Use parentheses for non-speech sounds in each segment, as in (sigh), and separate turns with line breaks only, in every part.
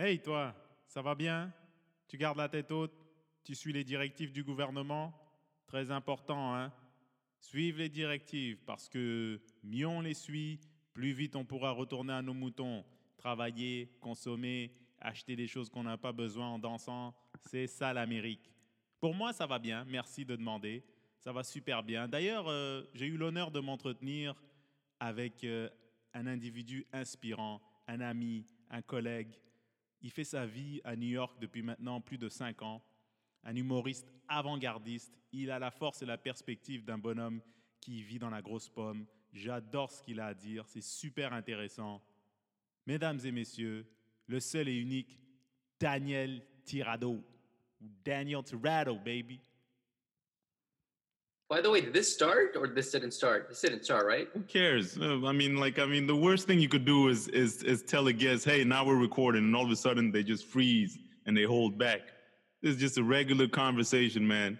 Hey toi, ça va bien? Tu gardes la tête haute? Tu suis les directives du gouvernement? Très important, hein? Suivez les directives parce que mieux on les suit, plus vite on pourra retourner à nos moutons, travailler, consommer, acheter des choses qu'on n'a pas besoin en dansant. C'est ça l'Amérique. Pour moi, ça va bien. Merci de demander. Ça va super bien. D'ailleurs, euh, j'ai eu l'honneur de m'entretenir avec euh, un individu inspirant, un ami, un collègue. Il fait sa vie à New York depuis maintenant plus de cinq ans. Un humoriste avant-gardiste. Il a la force et la perspective d'un bonhomme qui vit dans la grosse pomme. J'adore ce qu'il a à dire. C'est super intéressant. Mesdames et messieurs, le seul et unique Daniel Tirado. Daniel Tirado, baby.
By the way, did this start or this didn't start? This didn't start, right?
Who cares? Uh, I mean, like, I mean, the worst thing you could do is is is tell a guest, "Hey, now we're recording," and all of a sudden they just freeze and they hold back. This is just a regular conversation, man.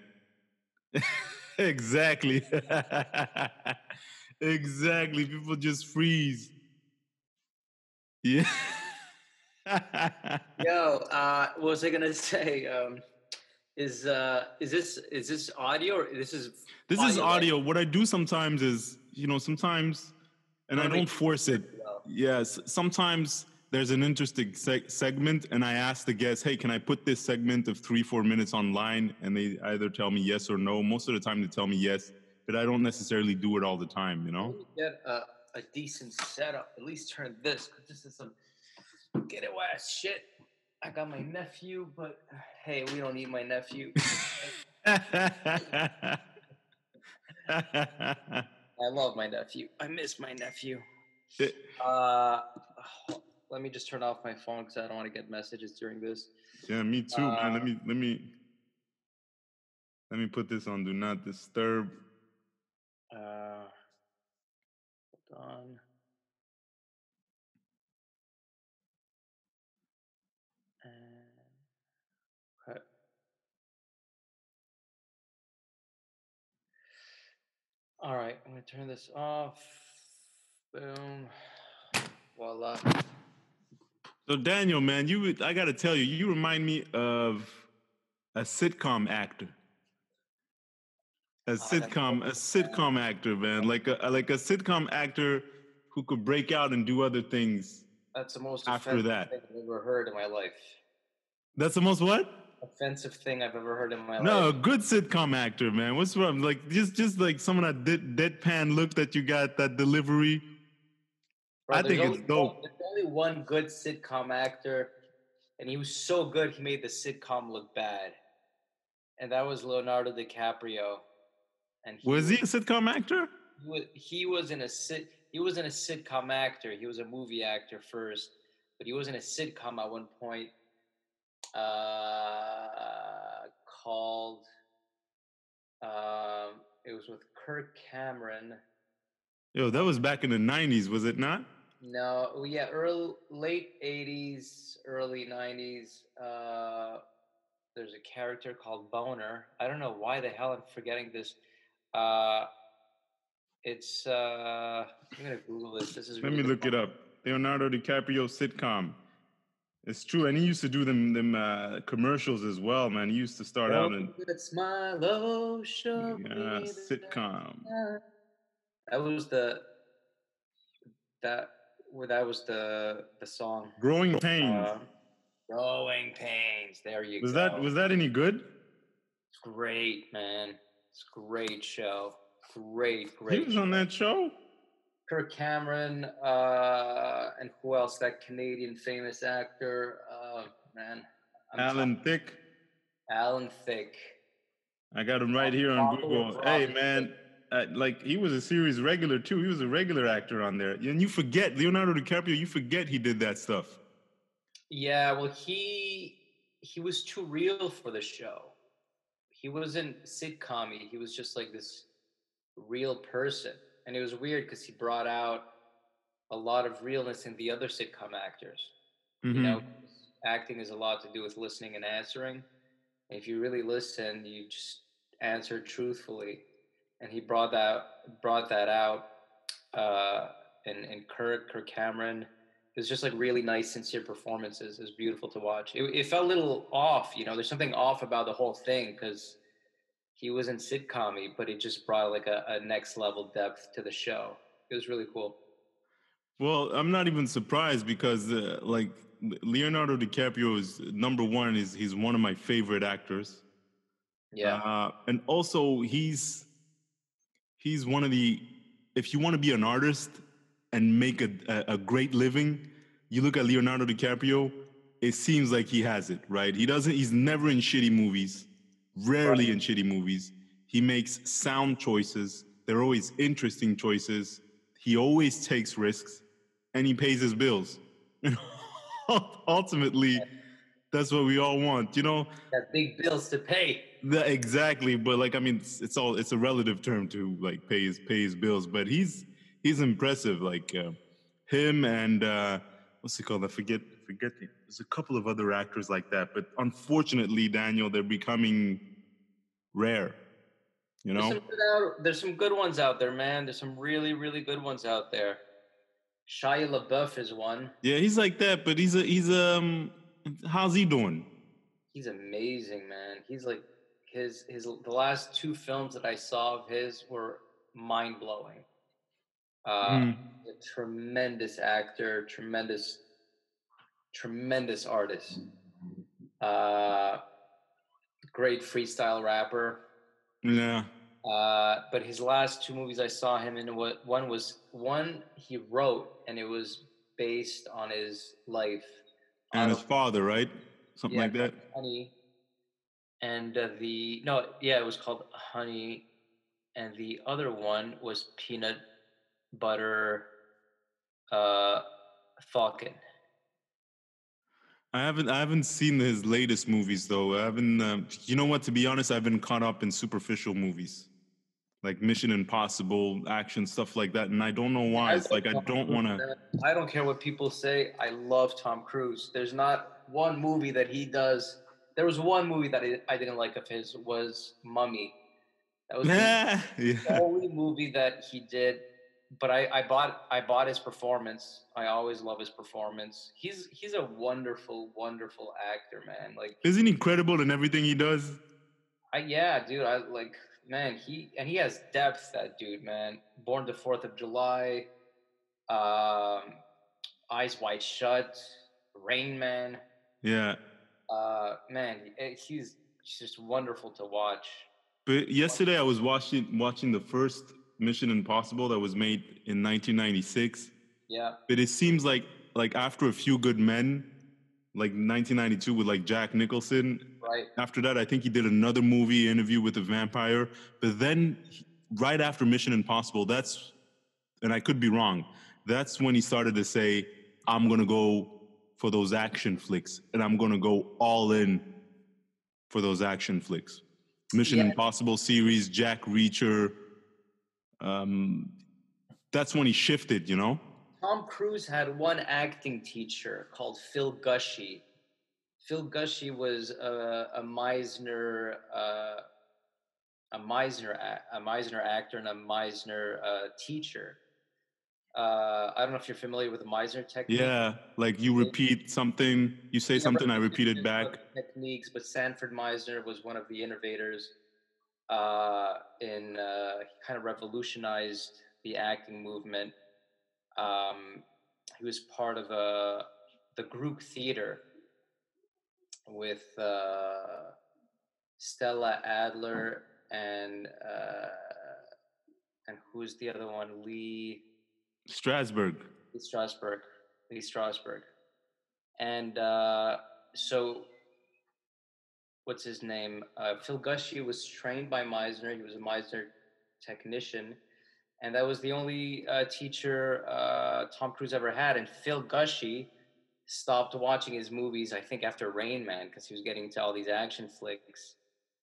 (laughs) exactly. (laughs) exactly. People just freeze. Yeah. (laughs)
Yo, uh, what was I gonna say? Um, is uh, is this is this audio or this is
This is
right?
audio. What I do sometimes is, you know, sometimes, and I don't force it.
Well,
Yes, sometimes there's an interesting seg- segment, and I ask the guests, "Hey, can I put this segment of three, four minutes online?" And they either tell me yes or no. Most of the time, they tell me yes, but I don't necessarily do it all the time. You know?
Get a, a decent setup. At least turn this because this is some get it ass shit. I got my nephew, but (sighs) hey, we don't need my nephew. (laughs) I love my nephew. I miss my nephew. Uh, (sighs) let me just turn off my phone because I don't want to get messages during this.
yeah, me too, man. Let
Uh,
me let me let me put this on do not disturb.
Uh, hold on. And cut. All right, I'm gonna turn this off. Boom. Voila.
So Daniel, man, you I got to tell you, you remind me of a sitcom actor. A oh,
that's
sitcom, a sitcom actor, man, like a like a sitcom actor who could break out and do other things.
That's the most
After that.
thing I've ever heard in my life.
That's the most what?
Offensive thing I've ever heard in my life.
No, good sitcom actor, man. What's wrong? Like just just like someone that dead, deadpan look that you got, that delivery.
Bro,
I think it's
only one-
dope.
There's only one good sitcom actor, and he was so good he made the sitcom look bad, and that was Leonardo DiCaprio. And
Was he a sitcom actor?
He was, he was in a sit. He wasn't a sitcom actor. He was a movie actor first, but he was in a sitcom at one point uh, called. Um, it was with Kirk Cameron.
Yo, that was back in the '90s, was it not?
No, well, yeah, early late '80s, early '90s. Uh, there's a character called Boner. I don't know why the hell I'm forgetting this. Uh, it's. Uh, I'm gonna Google this. This is.
Let
really
me look it up. Leonardo DiCaprio sitcom. It's true, and he used to do them them uh, commercials as well, man. He used to start out in
It's my love show.
uh, sitcom.
That was the. That where that was the the song.
Growing Pains.
Uh, Growing pains. There you
was
go.
Was that was that any good?
It's great, man. It's a great show. Great, great.
He was on that show.
Kirk Cameron, uh, and who else? That Canadian famous actor. Uh, man, I'm
Alan Thicke.
Alan Thicke.
I got him right here on Google. Hey, man. Uh, like he was a series regular too. He was a regular actor on there. And you forget Leonardo DiCaprio. You forget he did that stuff.
Yeah, well, he he was too real for the show. He wasn't sitcom He was just like this real person, and it was weird because he brought out a lot of realness in the other sitcom actors. You
Mhm.
know, acting is a lot to do with listening and answering. If you really listen, you just answer truthfully. And he brought that brought that out uh, in in Kirk Kirk Cameron. it was just like really nice, sincere performances. It was beautiful to watch. It, it felt a little off, you know. There's something off about the whole thing because he wasn't sitcom but it just brought like a, a next level depth to the show. It was really cool.
Well, I'm not even surprised because uh, like Leonardo DiCaprio is number one. Is he's one of my favorite actors.
Yeah,
uh, and also he's he's one of the. If you want to be an artist and make a, a, a great living, you look at Leonardo DiCaprio. It seems like he has it, right? He doesn't. He's never in shitty movies. Rarely right. in shitty movies. He makes sound choices. They're always interesting choices. He always takes risks, and he pays his bills. (laughs) ultimately, that's what we all want, you know.
Got big bills to pay.
The, exactly, but like I mean, it's, it's, all it's a relative term to like pay his pay his bills. But he's he's impressive. Like uh, him and uh, what's he called? I forget forget. The, there's a couple of other actors like that, but unfortunately, Daniel, they're becoming rare. You know,
there's some, out, there's some good ones out there, man. There's some really really good ones out there. Shia LaBeouf is one.
Yeah, he's like that, but he's a he's um how's he doing?
He's amazing, man. He's like his his the last two films that I saw of his were mind blowing. Uh, mm. A tremendous actor, tremendous, tremendous artist. Uh, great freestyle rapper.
Yeah.
Uh, but his last two movies I saw him in, what one was one he wrote, and it was based on his life
and his father, right? Something
yeah,
like that.
Honey, and uh, the no, yeah, it was called Honey, and the other one was Peanut Butter uh, Falcon.
I haven't I haven't seen his latest movies though. I haven't. Uh, you know what? To be honest, I've been caught up in superficial movies, like Mission Impossible, action stuff like that, and I don't know why. It's like I don't want to.
I don't care what people say. I love Tom Cruise. There's not one movie that he does. There was one movie that I, I didn't like of his was Mummy. That was the, (laughs) yeah. the only movie that he did but I, I bought I bought his performance. I always love his performance. He's he's a wonderful, wonderful actor, man. Like
isn't he incredible in everything he does?
I yeah, dude. I like man, he and he has depth, that dude, man. Born the Fourth of July, um, Eyes Wide Shut, Rain Man.
Yeah.
Uh man, eh, he's just wonderful to watch.
But yesterday I was watching watching the first Mission Impossible that was made in 1996.
Yeah.
But it seems like like after a few good men, like 1992 with like Jack Nicholson.
Right.
After that, I think he did another movie interview with a vampire. But then, right after Mission Impossible, that's and I could be wrong. That's when he started to say, "I'm gonna go for those action flicks, and I'm gonna go all in for those action flicks." Mission yeah. Impossible series, Jack Reacher, um, that's when he shifted, you know?
Tom Cruise had one acting teacher called Phil Gushy. Phil Gushy was a, a Meisner, uh, a Meisner, a Meisner actor and a Meisner uh, teacher. Uh, I don't know if you're familiar with the Meisner technique.
Yeah, like you repeat something, you say something, I repeat it back.
Techniques, but Sanford Meisner was one of the innovators uh, in uh, he kind of revolutionized the acting movement. Um, he was part of a, uh, the group theater with uh, Stella Adler and uh, and who's the other one? Lee
Strasberg.
Lee Strasberg. Lee Strasberg. And uh, so what's his name? Uh, Phil Gushy was trained by Meisner. He was a Meisner technician, and that was the only uh, teacher uh, Tom Cruise ever had. And Phil Gushy stopped watching his movies, I think, after Rain Man, because he was getting into all these action flicks.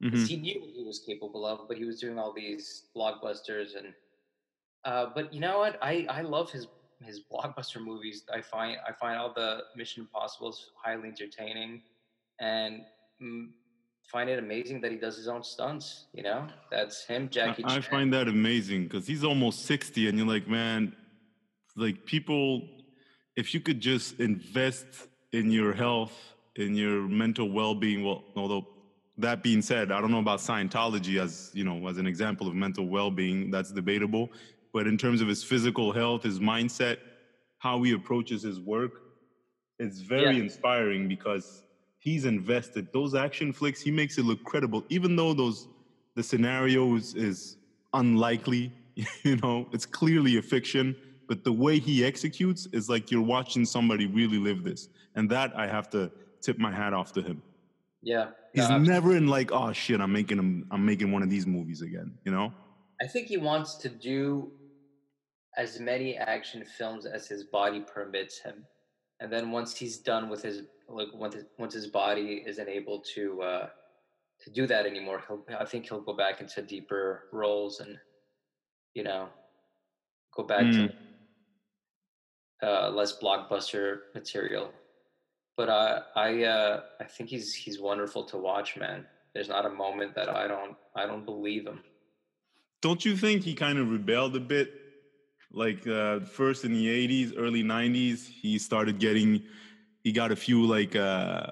Mm-hmm. He knew what he was capable of, but he was doing all these blockbusters. And uh, but you know what? I I love his his blockbuster movies. I find I find all the Mission Impossible's highly entertaining, and mm, find it amazing that he does his own stunts. You know, that's him, Jackie.
I, I find that amazing because he's almost sixty, and you're like, man, like people, if you could just invest in your health, in your mental well-being, well, although that being said, I don't know about Scientology as you know as an example of mental well-being. That's debatable. But in terms of his physical health, his mindset, how he approaches his work, it's very
Yeah.
inspiring because he's invested. Those action flicks, he makes it look credible, even though those the scenarios is unlikely. (laughs) You know, it's clearly a fiction, but the way he executes is like you're watching somebody really live this, and that I have to tip my hat off to him.
Yeah.
He's
No,
never in like, oh shit, I'm making him, I'm making one of these movies again. You know?
I think he wants to do as many action films as his body permits him, and then once he's done with his like once his, once his body isn't able to uh, to do that anymore, he'll I think he'll go back into deeper roles and you know go back to uh, less blockbuster material. But uh, I uh, I think he's he's wonderful to watch, man. There's not a moment that I don't I don't believe him.
Don't you think he kind of rebelled a bit? Like uh, first in the '80s, early '90s, he started getting, he got a few like uh,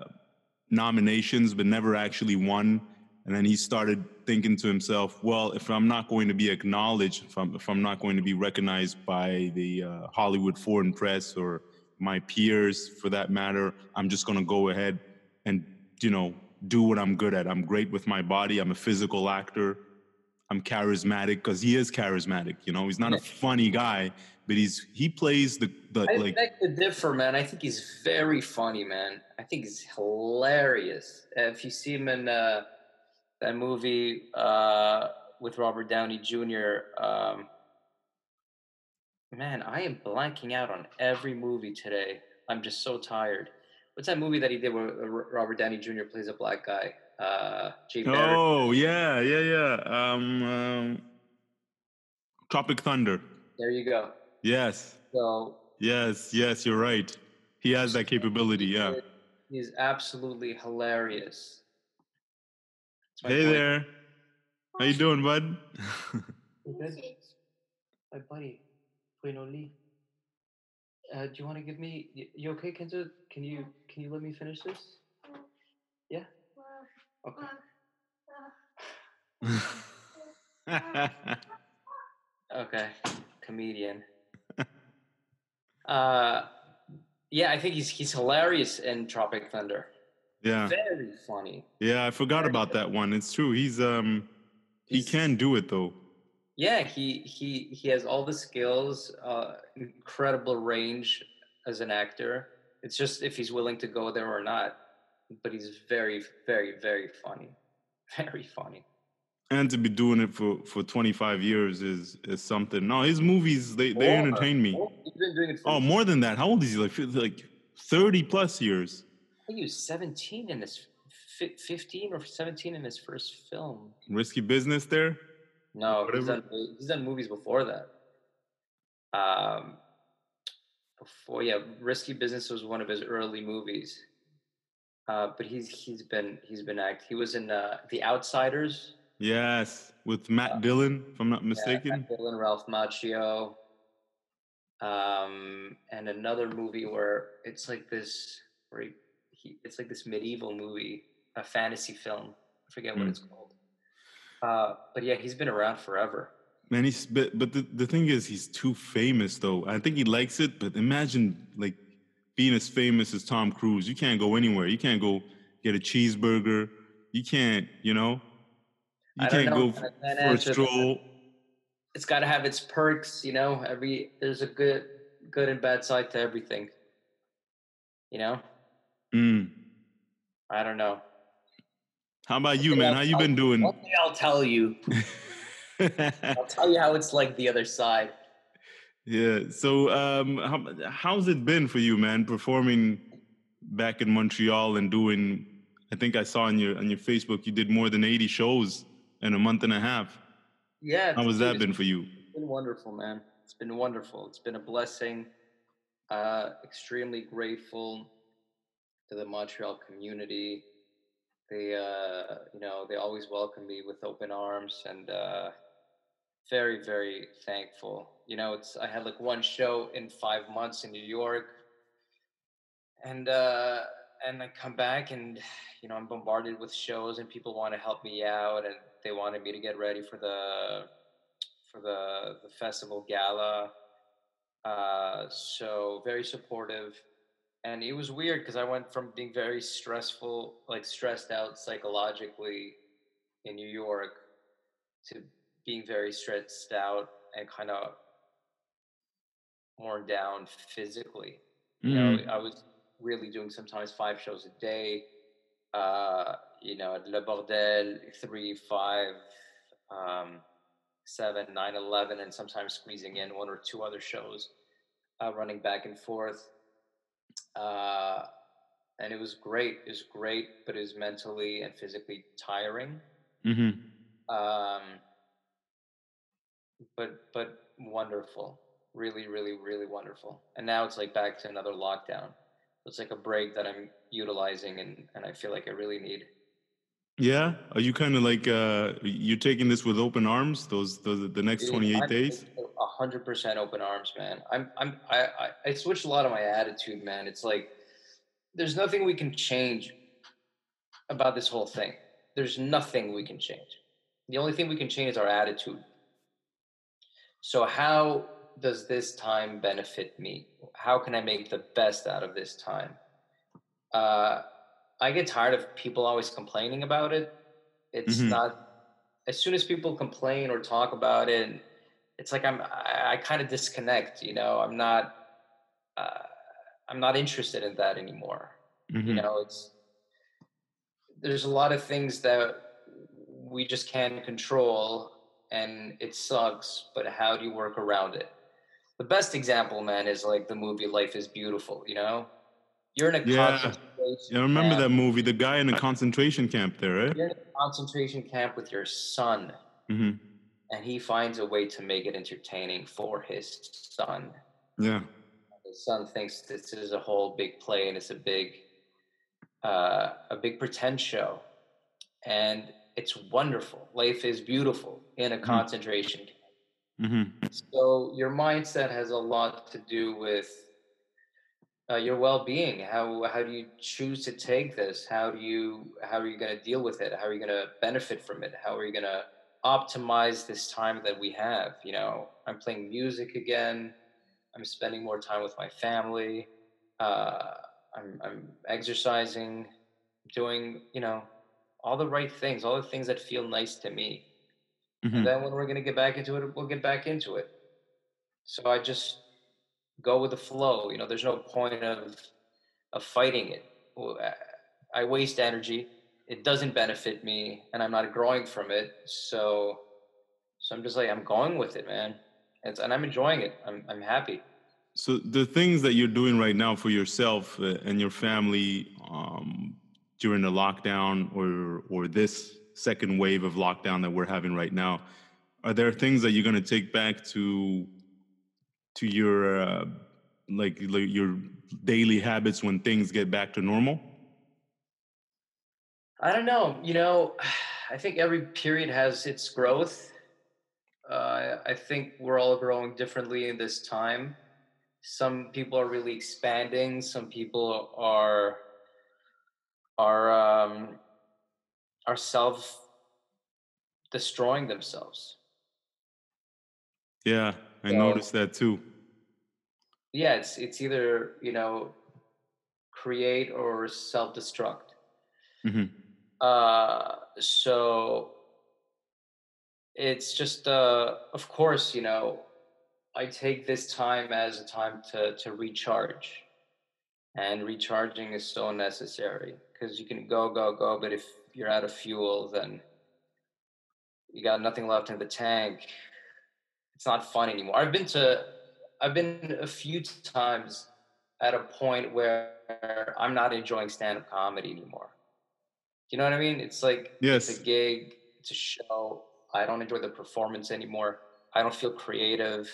nominations, but never actually won. And then he started thinking to himself, well, if I'm not going to be acknowledged, if I'm, if I'm not going to be recognized by the uh, Hollywood foreign press or my peers for that matter, I'm just going to go ahead and, you know, do what I'm good at. I'm great with my body. I'm a physical actor. I'm charismatic because he is charismatic. You know, he's not a funny guy, but he's he plays the the
I
like
beg to differ, man. I think he's very funny, man. I think he's hilarious. Uh, If you see him in uh, that movie uh, with Robert Downey Jr., um, man, I am blanking out on every movie today. I'm just so tired. What's that movie that he did where Robert Downey Jr. plays a black guy? Uh, Jake Barrett.
Oh yeah, yeah, yeah. Um, um, Tropic Thunder.
There you go.
Yes,
So
yes, yes. You're right. He has that capability. Yeah.
he's absolutely hilarious.
Hey
point.
there. How you doing, bud?
My buddy, Bueno Lee. Uh, do you want to give me? You okay, Kenzo? Can you can you let me finish this? Yeah. Okay. (laughs) Okay. Comedian. uh, yeah, I think he's he's hilarious in Tropic Thunder.
yeah,
Very funny.
yeah. I forgot about that one. It's true. He's um, he
He's-
can do it though.
Yeah, he he he has all the skills, uh, incredible range as an actor. It's just if he's willing to go there or not. But he's very, very, very funny. (laughs) Very funny.
And to be doing it for for 25 years is is something. No, his movies they they entertain me.
More- He's been doing it for
Oh, more than that. How old is he? Like like 30 plus years.
I think he was 17 in his 15 or 17 in his first film.
Risky business there.
No, he's done, he's done movies before that. Um, before yeah, Risky Business was one of his early movies. Uh, but he's he's been he's been act. He was in uh, The Outsiders.
Yes, with Matt Dillon, if I'm not
Uh, Yeah,
mistaken.
Matt Dillon, Ralph Macchio. Um, and another movie where it's like this where he, he it's like this medieval movie, a fantasy film. I forget what
Mm.
it's called. Uh, but yeah, he's been around forever.
Man, he's but, but the, the thing is he's too famous though. I think he likes it, but imagine like being as famous as Tom Cruise. You can't go anywhere. You can't go get a cheeseburger. You can't, you know. You can't
know,
go
man.
f-
I can't
for a stroll.
It's got to have its perks, you know. Every there's a good good and bad side to everything. You know,
Mm.
I don't know.
How about you, man?
I'll
How you been doing?
One I'll tell you. (laughs) I'll tell you how it's like the other side.
Yeah. So, um, how, how's it been for you, man? Performing back in Montreal and doing. I think I saw on your on your Facebook you did more than eighty shows in a month and a half.
Yeah.
How has that been for you?
It's been wonderful, man. It's been wonderful. It's been a blessing. Uh, extremely grateful to the Montreal community. They, uh, you know, they always welcome me with open arms, and uh, very, very thankful. You know, it's I had like one show in five months in New York, and uh, and I come back and you know I'm bombarded with shows and people want to help me out and they wanted me to get ready for the for the the festival gala. Uh, so very supportive, and it was weird because I went from being very stressful, like stressed out psychologically in New York, to being very stressed out and kind of worn down physically. You know,
Mm.
I was really doing sometimes five shows a day. Uh, you know, at Le Bordel, three, five, um, seven, nine, eleven, and sometimes squeezing in one or two other shows, uh, running back and forth. Uh, and it was great. It was great, but it was mentally and physically tiring.
hmm
Um, but but wonderful, really, really, really wonderful. And now it's like back to another lockdown. It's like a break that I'm utilizing, and and I feel like I really need.
Yeah. Are you kind of like uh you're taking this with open arms? Those those the next 28
I'm
days?
A hundred percent open arms, man. I'm I'm I, I I switched a lot of my attitude, man. It's like there's nothing we can change about this whole thing. There's nothing we can change. The only thing we can change is our attitude. So how does this time benefit me? How can I make the best out of this time? Uh, I get tired of people always complaining about it. It's
Mhm.
not as soon as people complain or talk about it, it's like I'm I, I kind of disconnect. You know, I'm not uh, I'm not interested in that anymore. You
Mhm.
know, it's there's a lot of things that we just can't control, and it sucks. But how do you work around it? The best example, man, is like the movie Life is Beautiful. You know, you're in a
Yeah.
concentration
Yeah, I remember
camp.
that movie, the guy in the concentration camp there, right?
You're in a concentration camp with your son,
hmm
and he finds a way to make it entertaining for his son.
Yeah.
His son thinks this is a whole big play and it's a big, uh, a big pretend show, and it's wonderful. Life is beautiful in a
Mhm.
concentration camp.
hmm
So your mindset has a lot to do with uh, your well-being. How how do you choose to take this? How do you how are you going to deal with it? How are you going to benefit from it? How are you going to optimize this time that we have? You know, I'm playing music again. I'm spending more time with my family. Uh, I'm I'm exercising, doing you know all the right things, all the things that feel nice to me.
hmm
And then when we're going to get back into it, we'll get back into it. So I just go with the flow. You know, there's no point of of fighting it. I- I waste energy. It doesn't benefit me, and I'm not growing from it. So, so I'm just like I'm going with it, man. It's, and I'm enjoying it. I'm I'm happy.
So the things that you're doing right now for yourself uh, and your family um, during the lockdown or or this second wave of lockdown that we're having right now, are there things that you're going to take back to to your uh, like, like your daily habits when things get back to normal?
I don't know. You know, (sighs) I think every period has its growth. Uh, I think we're all growing differently in this time. Some people are really expanding. Some people are are um, are self destroying themselves.
Yeah, I
So-
noticed that too.
Yeah, it's it's either you know create or self destruct.
hmm
Uh, so it's just, uh, of course, you know, I take this time as a time to to recharge, and recharging is so necessary because you can go, go, go, but if you're out of fuel, then you got nothing left in the tank. It's not fun anymore. I've been to, I've been a few times at a point where I'm not enjoying stand-up comedy anymore. You know what I mean? It's like
Yes.
it's a gig, it's a show. I don't enjoy the performance anymore. I don't feel creative.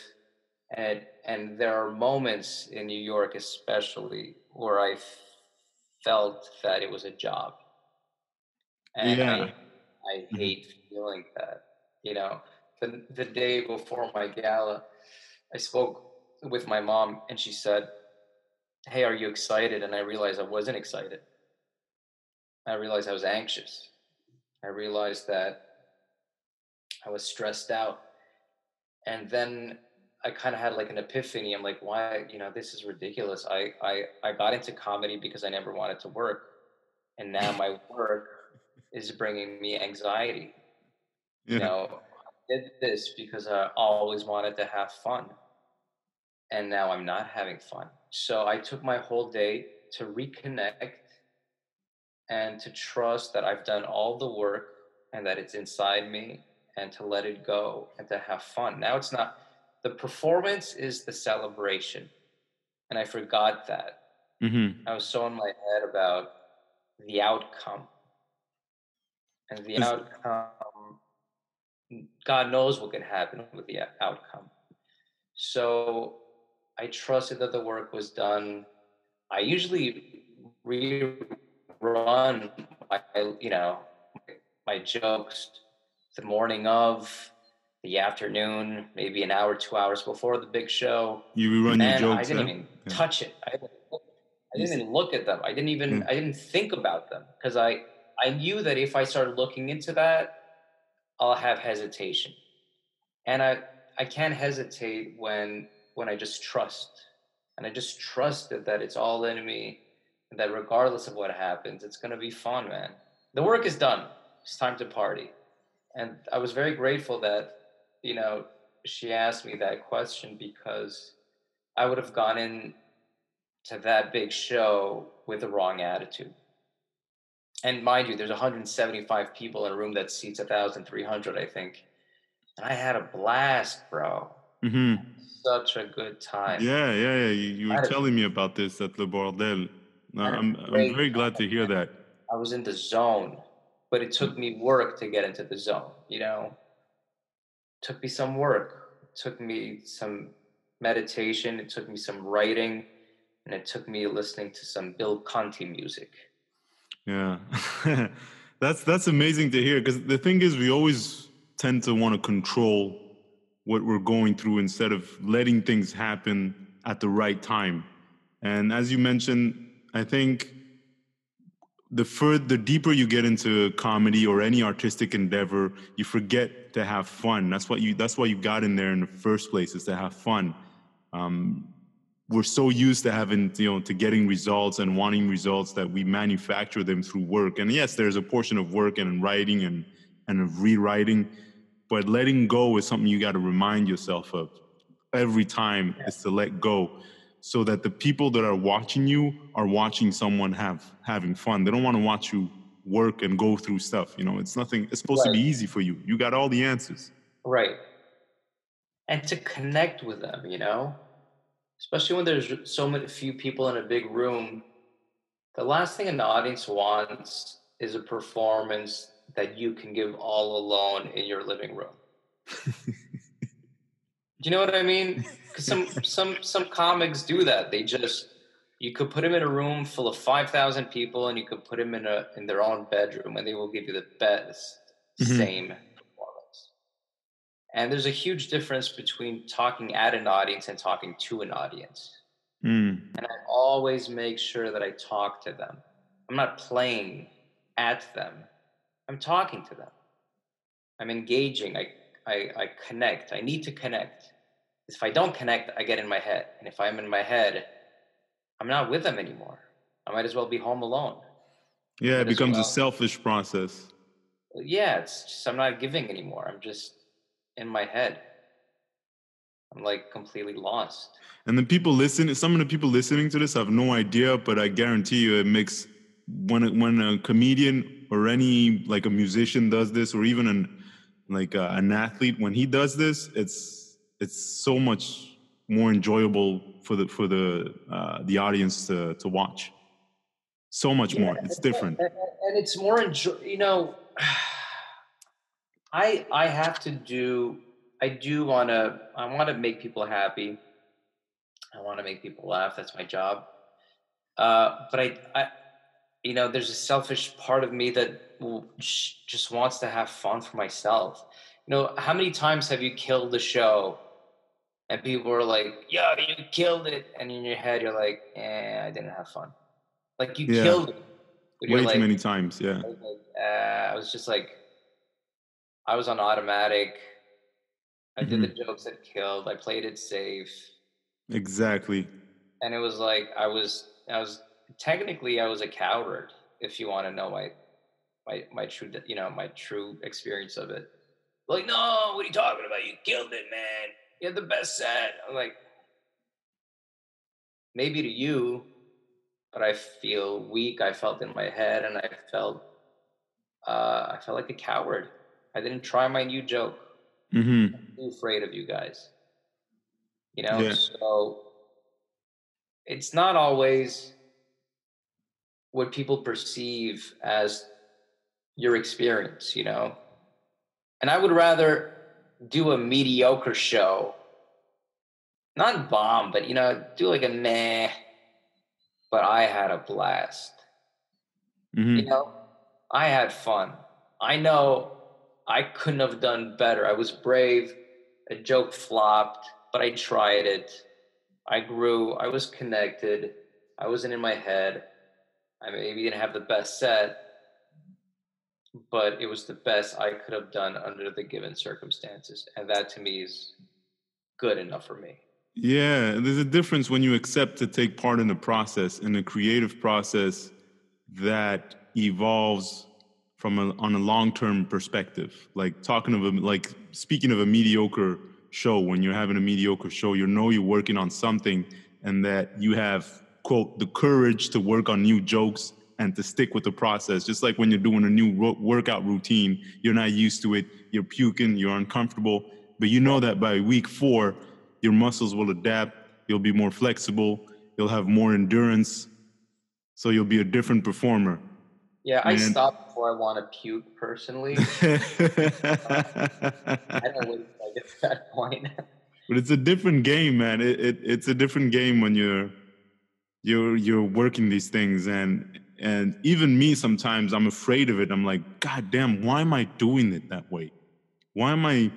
And and there are moments in New York especially where I felt that it was a job. And
Yeah.
I, I
Mhm.
hate feeling that. You know, the the day before my gala, I spoke with my mom and she said, hey, are you excited? And I realized I wasn't excited. I realized I was anxious. I realized that I was stressed out. And then I kind of had like an epiphany. I'm like, why, you know, this is ridiculous. I, I, I got into comedy because I never wanted to work. And now my (laughs) work is bringing me anxiety. Yeah. You know, I did this because I always wanted to have fun. And now I'm not having fun. So I took my whole day to reconnect and to trust that I've done all the work and that it's inside me and to let it go and to have fun. Now it's not the performance is the celebration. And I forgot that. Mm-hmm. I was so in my head about the outcome. And the outcome, God knows what can happen with the outcome. So I trusted that the work was done. I usually rerun my, you know, my jokes the morning of, the afternoon, maybe an hour, two hours before the big show.
You rerun your jokes.
I didn't even yeah. touch it. I didn't, I didn't even look at them. I didn't even. Hmm. I didn't think about them because I I knew that if I started looking into that, I'll have hesitation, and I I can't hesitate when when I just trust, and I just trusted that it's all in me, and that regardless of what happens, it's gonna be fun, man. The work is done. It's time to party, and I was very grateful that you know, she asked me that question because I would have gone in to that big show with the wrong attitude. And mind you, there's 175 people in a room that seats 1,300, I think. And I had a blast, bro. Mm-hmm. Such a good time.
Yeah, yeah, yeah. You, you were telling a, me about this at Le Bordel. I'm, I'm very glad to hear that.
I was in the zone, but it took me work to get into the zone, you know? Took me some work. It took me some meditation. It took me some writing, and it took me listening to some Bill Conti music.
Yeah, (laughs) that's that's amazing to hear. Because the thing is, we always tend to want to control what we're going through instead of letting things happen at the right time. And as you mentioned, I think the further the deeper you get into comedy or any artistic endeavor you forget to have fun. That's what you that's why you got in there in the first place is to have fun. Um, we're so used to having you know to getting results and wanting results that we manufacture them through work. And yes there's a portion of work and writing and and of rewriting but letting go is something you got to remind yourself of every time yeah. is to let go so that the people that are watching you are watching someone have having fun. They don't want to watch you work and go through stuff. You know, it's nothing. It's supposed right. to be easy for you. You got all the answers.
Right. And to connect with them, you know, especially when there's so many few people in a big room. The last thing an audience wants is a performance that you can give all alone in your living room. (laughs) Do you know what I mean? (laughs) Because some some some comics do that. They just you could put them in a room full of five thousand people, and you could put them in a in their own bedroom, and they will give you the best mm-hmm. same performance. And there's a huge difference between talking at an audience and talking to an audience. Mm. And I always make sure that I talk to them. I'm not playing at them. I'm talking to them. I'm engaging. I I, I connect. I need to connect. If I don't connect, I get in my head. And if I'm in my head, I'm not with them anymore. I might as well be home alone.
Yeah, it becomes well. a selfish process.
Yeah, it's just I'm not giving anymore. I'm just in my head. I'm like completely lost.
And the people listening, some of the people listening to this have no idea, but I guarantee you it makes when when a comedian or any like a musician does this, or even an like uh, an athlete when he does this it's it's so much more enjoyable for the for the uh, the audience to to watch. So much yeah, more it's different.
And, and it's more enjoy you know (sighs) i i have to do i do want to i want to make people happy. I want to make people laugh. That's my job. Uh, but I, I you know there's a selfish part of me that just wants to have fun for myself. You know, how many times have you killed the show and people were like, "Yo, you killed it," and in your head you're like, "Eh, I didn't have fun." Like you
Yeah.
killed it. But
Way
like,
too many times. Yeah.
I was, like, uh, I was just like, I was on automatic. I did the
Mm-hmm.
jokes that killed. I played it safe,
Exactly.
and it was like I was, I was technically I was a coward. If you want to know my, my, my true, you know, my true experience of it. Like, no, what are you talking about? You killed it, man. You had the best set. I'm like, maybe to you, but I feel weak. I felt in my head, and I felt, uh, I felt like a coward. I didn't try my new joke.
hmm
too afraid of you guys. You know,
Yeah.
so it's not always what people perceive as your experience, you know. And I would rather do a mediocre show, not bomb, but you know, do like a meh. But I had a blast.
Hmm
you know? I had fun. I know i couldn't have done better. I was brave a joke flopped but i tried it. I grew i was connected i wasn't in my head i maybe didn't have the best set but it was the best i could have done under the given circumstances and that to me is good enough for me
Yeah, there's a difference when you accept to take part in a process, in a creative process that evolves from a, on a long-term perspective. Like talking of a, like speaking of a mediocre show, when you're having a mediocre show, you know you're working on something, and that you have quote the courage to work on new jokes and to stick with the process. Just like when you're doing a new ro- workout routine, you're not used to it, you're puking, you're uncomfortable, but you know that by week four your muscles will adapt you'll be more flexible you'll have more endurance so you'll be a different performer
yeah i
Man.
stopped before i want to puke personally (laughs) i don't wait till i get to that point
but it's a different game man it, it, it's a different game when you're you're you're working these things and and even me sometimes i'm afraid of it. I'm like god damn why am i doing it that way? Why am i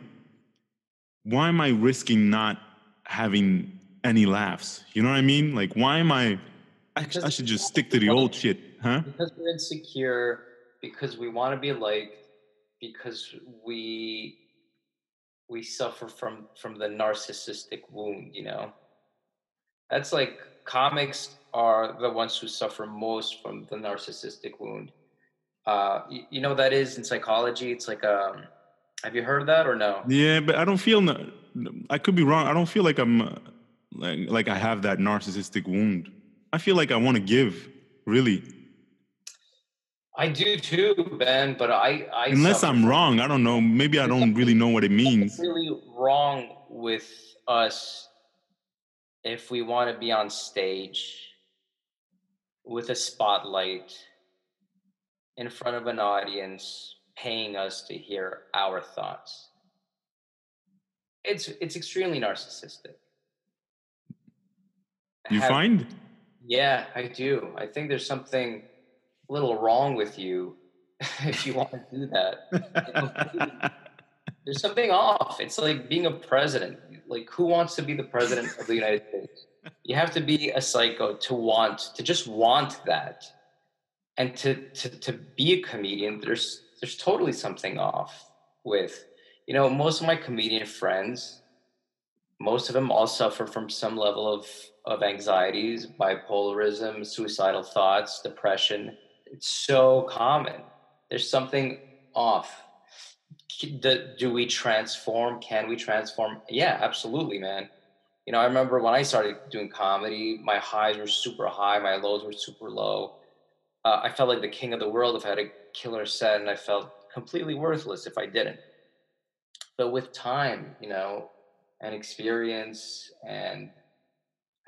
why am i risking not having any laughs? You know what i mean? Like why am i i, I should just stick to the old shit huh?
because we're insecure because we want to be liked because we we suffer from from the narcissistic wound you know? That's like comics are the ones who suffer most from the narcissistic wound uh you, you know that is in psychology it's like um have you heard that or no
Yeah, but I don't feel. na- I could be wrong. I don't feel like I'm uh, like like I have that narcissistic wound. I feel like I want to give, really.
i do too ben but i i
Unless I'm wrong, I don't know. Maybe I don't really know what it means.
really wrong with us if we want to be on stage with a spotlight in front of an audience paying us to hear our thoughts it's it's extremely narcissistic
You
Have-
find?
yeah i do i think there's something a little wrong with you (laughs) if you want to do that (laughs) there's something off. It's like being a president. Like, who wants to be the president of the United States? (laughs) You have to be a psycho to want to just want that, and to to to be a comedian. There's there's totally something off with, you know, most of my comedian friends. Most of them all suffer from some level of of anxieties, bipolarism, suicidal thoughts, depression. It's so common. There's something off do, we transform? Can we transform? Yeah absolutely man. You know i remember when i started doing comedy my highs were super high my lows were super low. Uh, i felt like the king of the world if i had a killer set and i felt completely worthless if i didn't. But with time you know and experience and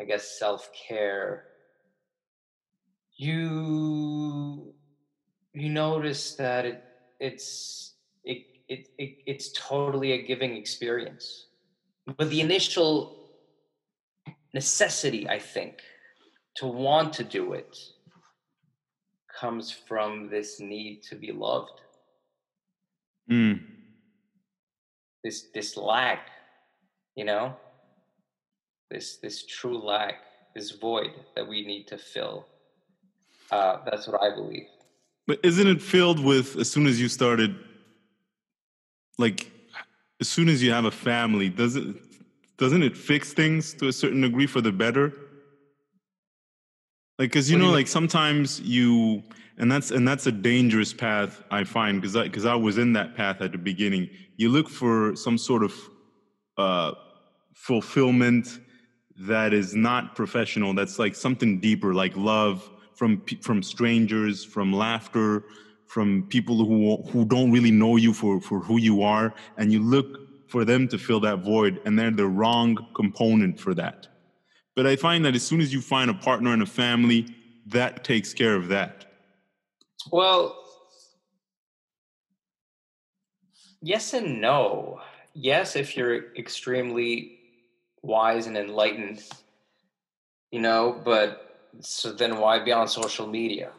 i guess self-care you you notice that it it's it, it, it it's totally a giving experience but the initial necessity i think to want to do it comes from this need to be loved
Mm,
this this lack you know this this true lack, this void that we need to fill. Uh, that's what I believe.
But isn't it filled with as soon as you started, like, as soon as you have a family, does it doesn't it fix things to a certain degree for the better? Like, cause you
What
know,
you
like sometimes you, and that's and that's a dangerous path I find because I because I was in that path at the beginning. You look for some sort of uh, fulfillment that is not professional. That's like something deeper, like love from from strangers, from laughter, from people who who don't really know you for for who you are, and you look for them to fill that void, and they're the wrong component for that. But I find that as soon as you find a partner and a family, that takes care of that.
Well, yes and no. Yes, if you're extremely wise and enlightened, you know, but so then why be on social media?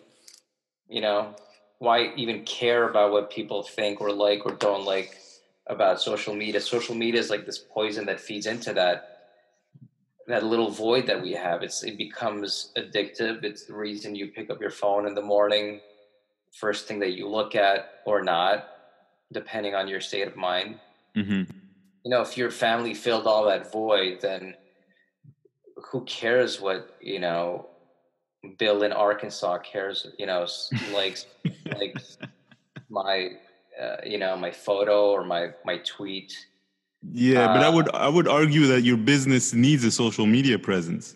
You know, why even care about what people think or like or don't like about social media? Social media is like this poison that feeds into that that little void that we have. It's it becomes addictive. It's the reason you pick up your phone in the morning, first thing that you look at or not, depending on your state of mind.
hmm
You know, if your family filled all that void, then who cares what you know? Bill in Arkansas cares. You know, likes likes (laughs) my uh, you know my photo or my my tweet.
Yeah, but I
Uh,
would I would argue that your business needs a social media presence,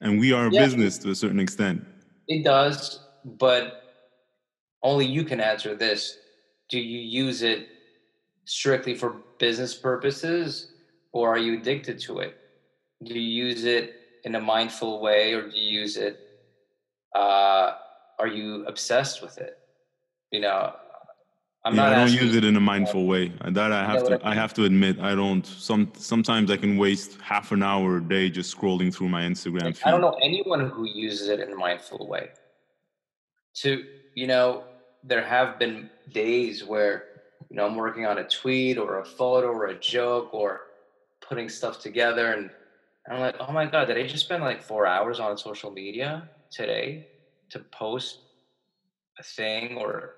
and we are a
Yeah.
business to a certain extent.
It does, but only you can answer this. Do you use it strictly for business purposes or are you addicted to it? Do you use it in a mindful way or do you use it uh are you obsessed with it? You know, I'm
yeah,
not
I don't
asking
use it in a mindful way. That I have
know
to
I
I have to admit I don't. Some sometimes I can waste half an hour a day just scrolling through my Instagram feed.
I don't know anyone who uses it in a mindful way. To you know, there have been days where you know I'm working on a tweet or a photo or a joke or putting stuff together, and I'm like, oh my god, did I just spend like four hours on social media today to post a thing? Or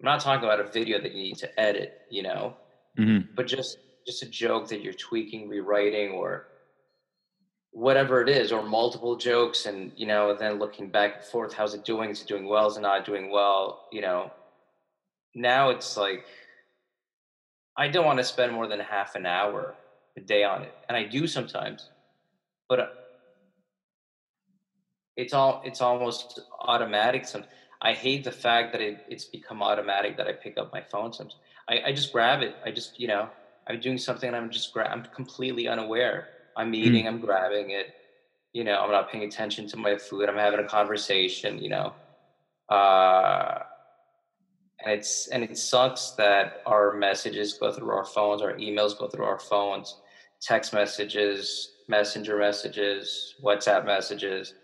I'm not talking about a video that you need to edit, you know,
Mhm.
but just just a joke that you're tweaking, rewriting, or whatever it is, or multiple jokes, and you know, then looking back and forth, how's it doing? Is it doing well? Is it not doing well? You know, now it's like I don't want to spend more than half an hour a day on it, and I do sometimes, but it's all it's almost automatic. Some I hate the fact that it, it's become automatic that I pick up my phone. Sometimes I, I just grab it. I just you know I'm doing something and I'm just gra- I'm completely unaware. I'm eating. I'm grabbing it. You know, I'm not paying attention to my food. I'm having a conversation. You know, uh, and it's and it sucks that our messages go through our phones, our emails go through our phones, text messages, messenger messages, WhatsApp messages.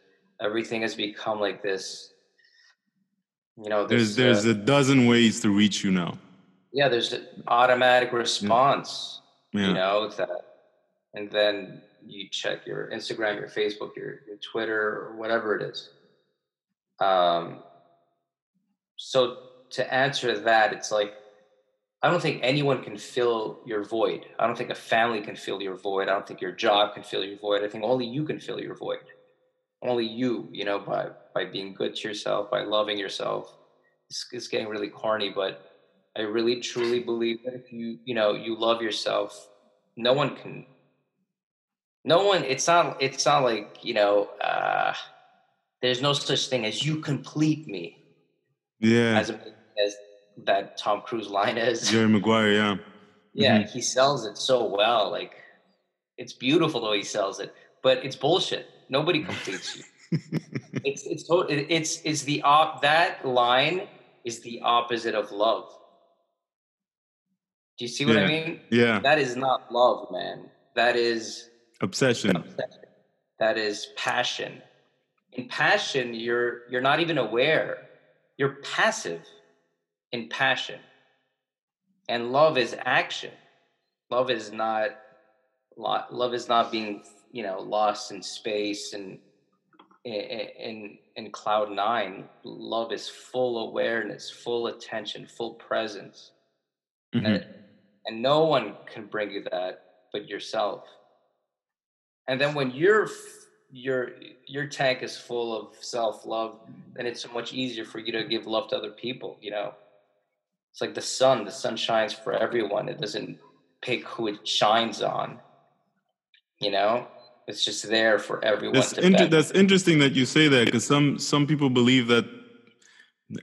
Everything has become like this. You know,
There's there's
uh,
a dozen ways to reach you now.
yeah, there's an automatic response.
Yeah.
You know that, and then you check your Instagram, your Facebook, your, your Twitter, or whatever it is. Um, so to answer that, it's like I don't think anyone can fill your void. I don't think a family can fill your void. I don't think your job can fill your void. I think only you can fill your void. Only you, you know, by by being good to yourself, by loving yourself. It's, it's getting really corny, but I really truly believe that if you, you know, you love yourself, no one can. No one. It's not. It's not like you know. Uh, there's no such thing as you complete me
Yeah.
as as that Tom Cruise line is.
Jerry Maguire. Yeah. (laughs)
yeah, he sells it so well. Like it's beautiful the way he sells it, but it's bullshit. Nobody completes you. (laughs) It's it's it's it's the op that line is the opposite of love. Do you see what I mean?
yeah.
That is not love, man. That is
Obsession.
obsession. That is passion. In passion, you're you're not even aware. You're passive in passion. And love is action. Love is not lo- love is not being, you know lost in space and in in cloud nine. Love is full awareness full attention full presence.
Mhm.
and, and no one can bring you that but yourself. And then when your your your tank is full of self-love then it's so much easier for you to give love to other people you know? It's like the sun the sun shines for everyone. It doesn't pick who it shines on you know it's just there for everyone
That's,
to
inter- that's interesting that you say that because some some people believe that,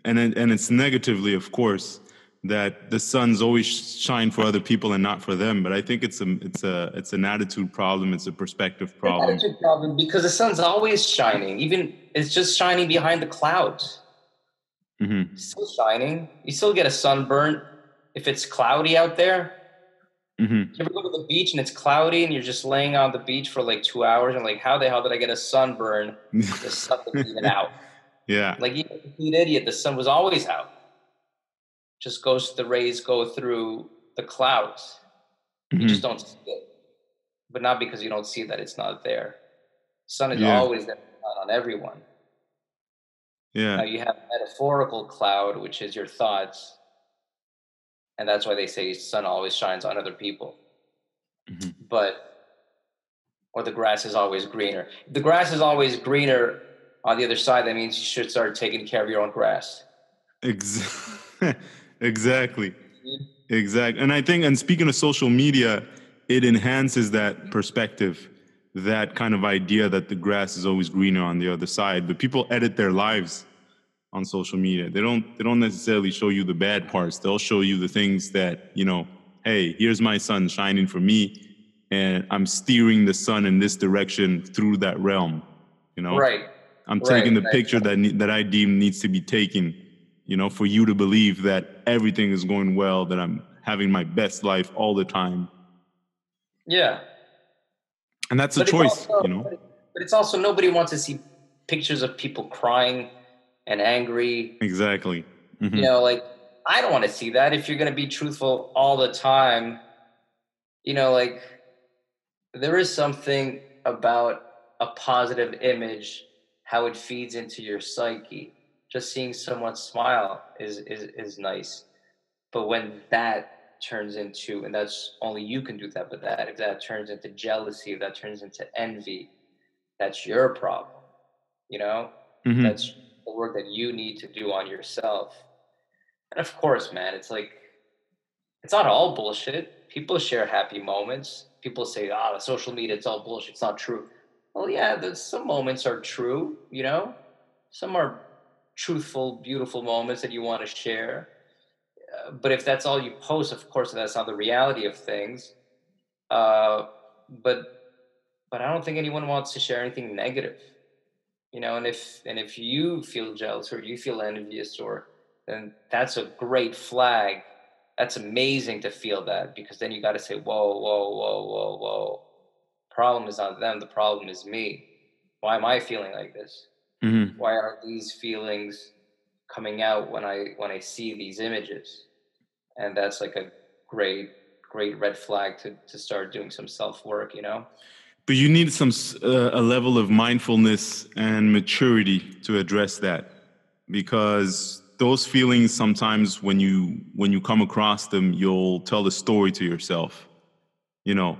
and and it's negatively, of course, that the sun's always shine for other people and not for them. But I think it's a it's a it's an attitude problem. It's a perspective problem.
an attitude problem because the sun's always shining. Even it's just shining behind the clouds.
hmm
still shining. You still get a sunburn if it's cloudy out there.
hmm
You ever go beach and it's cloudy and you're just laying on the beach for like two hours and like, how the hell did I get a sunburn? (laughs) The sun was even out.
yeah.
Like you complete idiot, the sun was always out. Just goes the rays go through the clouds. You
Mhm.
just don't see it. But not because you don't see that it's not there. Sun is
Yeah.
always there on everyone.
Yeah.
Now you have metaphorical cloud, which is your thoughts, and that's why they say sun always shines on other people.
Mhm.
But or the grass is always greener. If the grass is always greener on the other side. That means you should start taking care of your own grass.
Ex- (laughs) exactly. Exactly. And I think, and speaking of social media, it enhances that perspective, that kind of idea that the grass is always greener on the other side. But people edit their lives on social media. They don't they don't necessarily show you the bad parts. They'll show you the things that, you know, hey, here's my sun shining for me and I'm steering the sun in this direction through that realm. You know?
Right.
I'm
Right,
taking the
right.
picture that ne- that I deem needs to be taken, you know, for you to believe that everything is going well, that I'm having my best life all the time,
Yeah.
and that's a
But it's
choice,
also-
you know.
But it's also nobody wants to see pictures of people crying and angry
Exactly. Mhm.
you know like i don't want to see that if you're going to be truthful all the time you know like there is something about a positive image how it feeds into your psyche just seeing someone smile is is is nice but when that turns into and that's only you can do that but that if that turns into jealousy if that turns into envy that's your problem you know
Mhm.
that's the work that you need to do on yourself. And of course, man, it's like it's not all bullshit. People share happy moments. People say, "Ah, the social media, it's all bullshit. It's not true." Well, yeah, there's some moments are true. You know, some are truthful, beautiful moments that you want to share. Uh, but if that's all you post, of course, that's not the reality of things. Uh, but but I don't think anyone wants to share anything negative you know and if and if you feel jealous or you feel envious or then that's a great flag. That's amazing to feel that because then you got to say whoa whoa whoa whoa whoa. Problem is not them the problem is me. Why am i feeling like this?
Mhm.
why are these feelings coming out when i when i see these images? And that's like a great great red flag to to start doing some self work you know?
But you need some uh, a level of mindfulness and maturity to address that, because those feelings sometimes when you when you come across them, you'll tell a story to yourself. You know,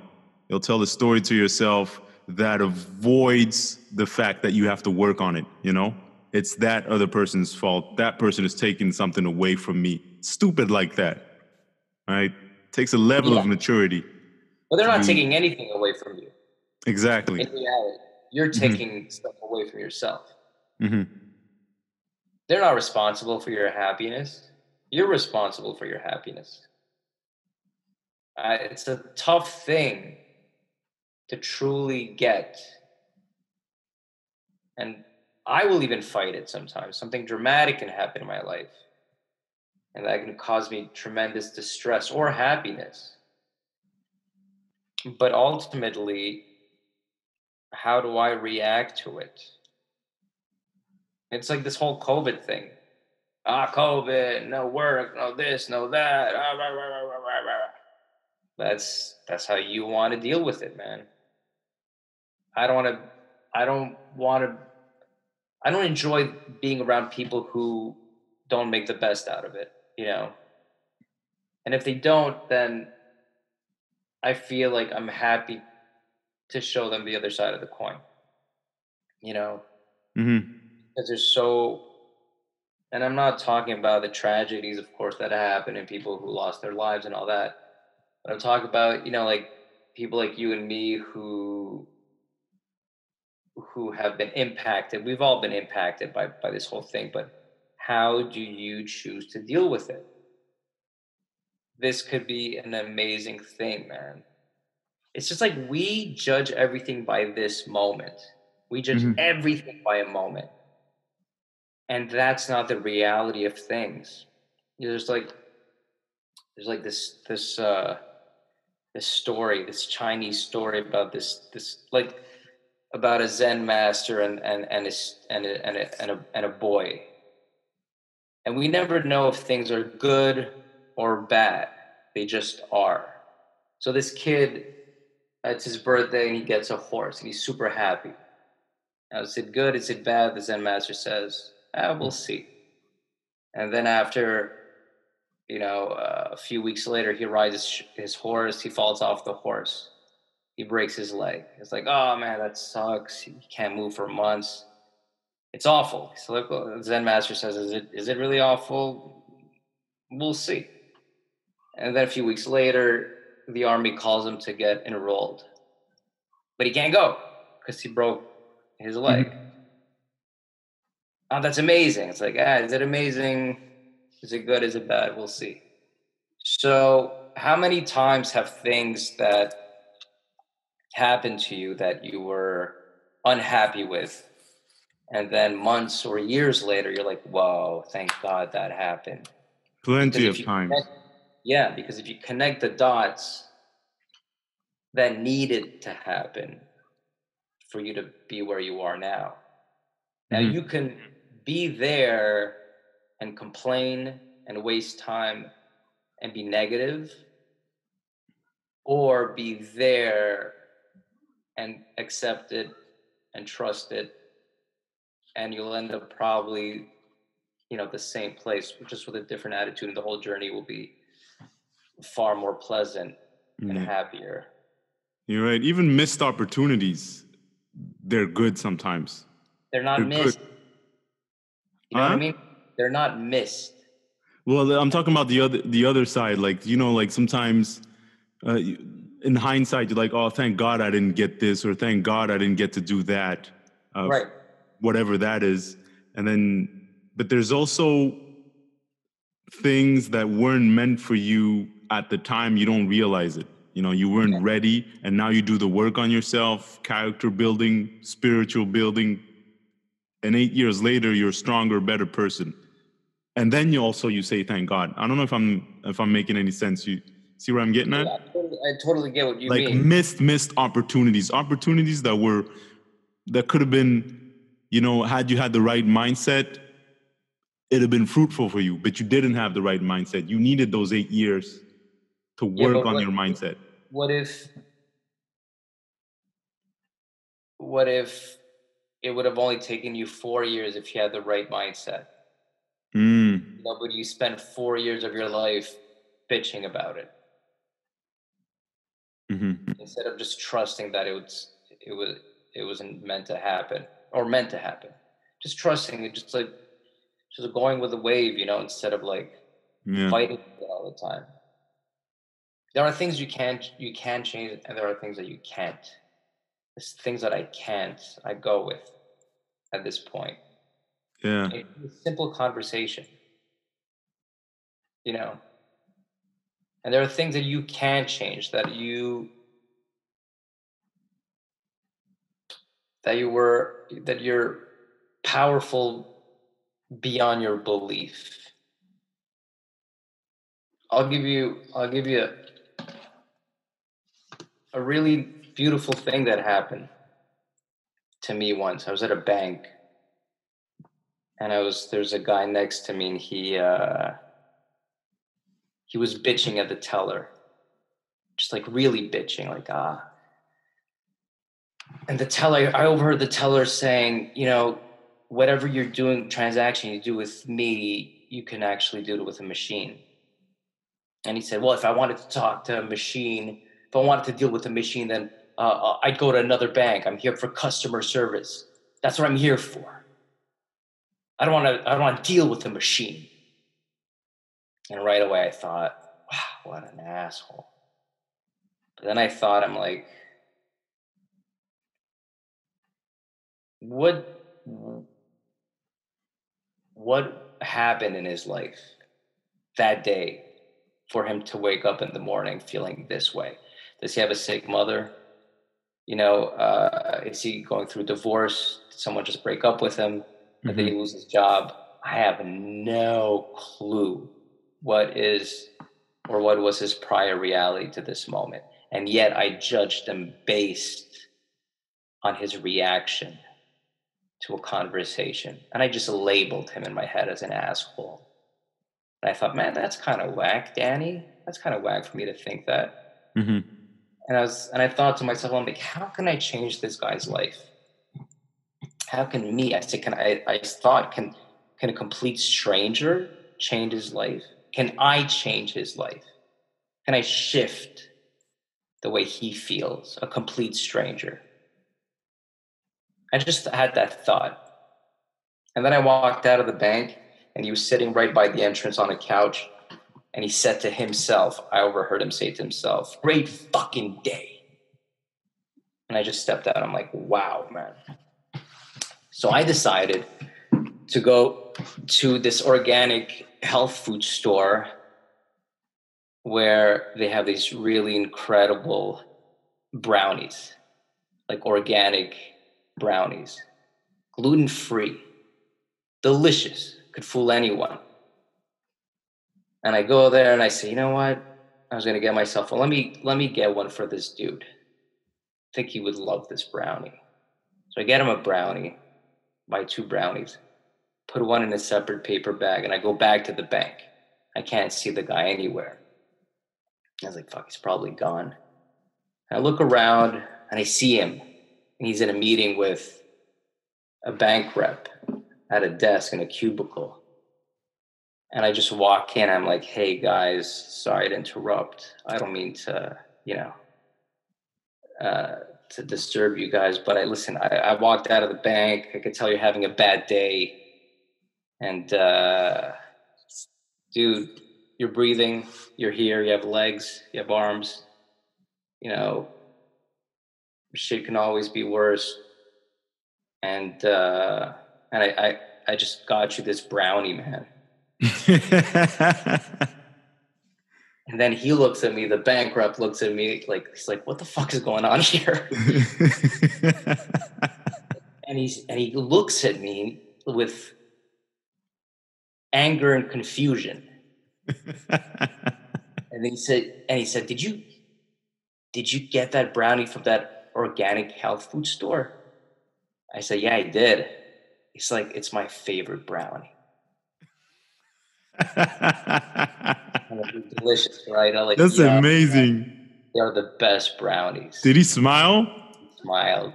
you'll tell a story to yourself that avoids the fact that you have to work on it. You know, it's that other person's fault. That person is taking something away from me. Stupid like that, right? Takes a level of maturity.
well they're not taking anything away from you
Exactly.
in reality you're
Mhm.
taking stuff away from yourself
hmm
they're not responsible for your happiness. You're responsible for your happiness. Uh, it's a tough thing to truly get. And i will even fight it sometimes. Something dramatic can happen in my life. And that can cause me tremendous distress or happiness. But ultimately how do I react to it? It's like this whole COVID thing. Ah, COVID, no work, no this, no that. ah, rah, rah, rah. That's that's how you want to deal with it, man. I don't want to. I don't want to. I don't enjoy being around people who don't make the best out of it. You know. And if they don't, then I feel like I'm happy to show them the other side of the coin. You know,
Mm-hmm.
Because there's so and i'm not talking about the tragedies of course that happen and people who lost their lives and all that but i'm talking about you know like people like you and me who who have been impacted we've all been impacted by by this whole thing but how do you choose to deal with it this could be an amazing thing man it's just like we judge everything by this moment we judge
Mhm.
everything by a moment. And that's not the reality of things. There's like there's like this this uh this story, this Chinese story about this this like about a Zen master and and and his and a, and a, and a, and a boy. And we never know if things are good or bad. They just are. So this kid, it's his birthday and he gets a horse and he's super happy. Now, is it good? Is it bad? The Zen master says, ah, we'll see. And then after, you know, uh, a few weeks later, he rides his, sh- his horse. He falls off the horse. He breaks his leg. It's like, oh man, that sucks. He can't move for months. It's awful. So Zen master says, is it is it really awful? We'll see. And then a few weeks later, the army calls him to get enrolled, but he can't go because he broke his leg. Oh, that's amazing. It's like, ah, is it amazing? Is it good? Is it bad? We'll see. So, how many times have things that happened to you that you were unhappy with, and then months or years later, you're like, whoa, thank God that happened?
Plenty of times.
connect- yeah, because if you connect the dots that needed to happen for you to be where you are now. Now
Mhm.
you can be there and complain and waste time and be negative, or be there and accept it and trust it, and you'll end up probably, you know, the same place, just with a different attitude, and the whole journey will be far more pleasant and
Yeah.
happier.
You're right. Even missed opportunities, they're good sometimes.
They're not
They're good.
You know what I mean? They're not missed.
Well, I'm talking about the other the other side. Like you know, like sometimes uh, in hindsight, you're like, oh, thank God I didn't get this, or thank God I didn't get to do that. Uh,
Right.
Whatever that is, and then, but there's also things that weren't meant for you at the time. You don't realize it. You know, you weren't ready, and now you do the work on yourself, character building, spiritual building, and eight years later, you're a stronger, better person. And then you also you say thank god. I don't know if i'm if i'm making any sense. You see where i'm getting at?
Yeah, I, totally, I totally get what you
like
mean.
missed missed opportunities. Opportunities that were that could have been you know had you had the right mindset it'd have been fruitful for you but you didn't have the right mindset. You needed those eight years to work
but
on
what-
your mindset.
what if what if it would have only taken you four years if you had the right mindset.
Mm,
you know, but you spent four years of your life bitching about it?
Mhm.
instead of just trusting that it was it was it wasn't meant to happen or meant to happen. Just trusting it just like just going with the wave you know instead of like
yeah.
fighting all the time. There are things you can you can change and there are things that you can't things that i can't i go with at this point.
Yeah.
It's a simple conversation. You know? And there are things that you can change that you that you were that you're powerful beyond your belief. I'll give you i'll give you a, a really beautiful thing that happened to me once i was at a bank and I was there's a guy next to me and he uh he was bitching at the teller. Just like really bitching, like ah and the teller, I overheard the teller saying, you know, whatever you're doing, transaction you do with me, you can actually do it with a machine. And he said, well, if I wanted to talk to a machine, if I wanted to deal with a machine, then uh, uh, I'd go to another bank. I'm here for customer service. That's what I'm here for. I don't want to. I don't want to deal with a machine. And right away, I thought, wow, what an asshole. But then I thought, I'm like, what what happened in his life that day for him to wake up in the morning feeling this way? Does he have a sick mother? You know, uh, is he going through divorce? Did someone just break up with him? Mm-hmm. Did he lose his job? I have no clue what is or what was his prior reality to this moment. And yet I judged him based on his reaction to a conversation. And I just labeled him in my head as an asshole. And I thought, man, that's kind of whack, Danny. That's kind of whack for me to think that. Mm-hmm. And I was, and I thought to myself, I'm like, how can I change this guy's life? How can me? I said, can I? I thought, can can a complete stranger change his life? Can I change his life? Can I shift the way he feels? A complete stranger. I just had that thought. And then I walked out of the bank and he was sitting right by the entrance on a couch. And he said to himself, I overheard him say to himself, Great fucking day. And I just stepped out. I'm like, wow, man. So I decided to go to this organic health food store where they have these really incredible brownies, like organic brownies, gluten free, delicious, could fool anyone. And I go there and I say, you know what? I was gonna get myself one. Let me let me get one for this dude. I think he would love this brownie. So I get him a brownie, my two brownies, put one in a separate paper bag, and I go back to the bank. I can't see the guy anywhere. I was like, fuck, he's probably gone. And I look around and I see him and he's in a meeting with a bank rep at a desk in a cubicle. And I just walk in. I'm like, hey guys, sorry to interrupt. I don't mean to, you know, uh, to disturb you guys, but I listen, I, I, walked out of the bank. I could tell you're having a bad day. And uh, dude, you're breathing, you're here, you have legs, you have arms, you know, shit can always be worse. And uh, and I, I I just got you this brownie, man. And then he looks at me, the bankrupt looks at me like he's like, what the fuck is going on here? (laughs) and he's and he looks at me with anger and confusion. (laughs) and he said, and he said, Did you did you get that brownie from that organic health food store? I said, Yeah, I did. He's like, It's my favorite brownie. Delicious, right?
Like, That's yeah, amazing.
They're the best brownies.
Did he smile?
He smiled.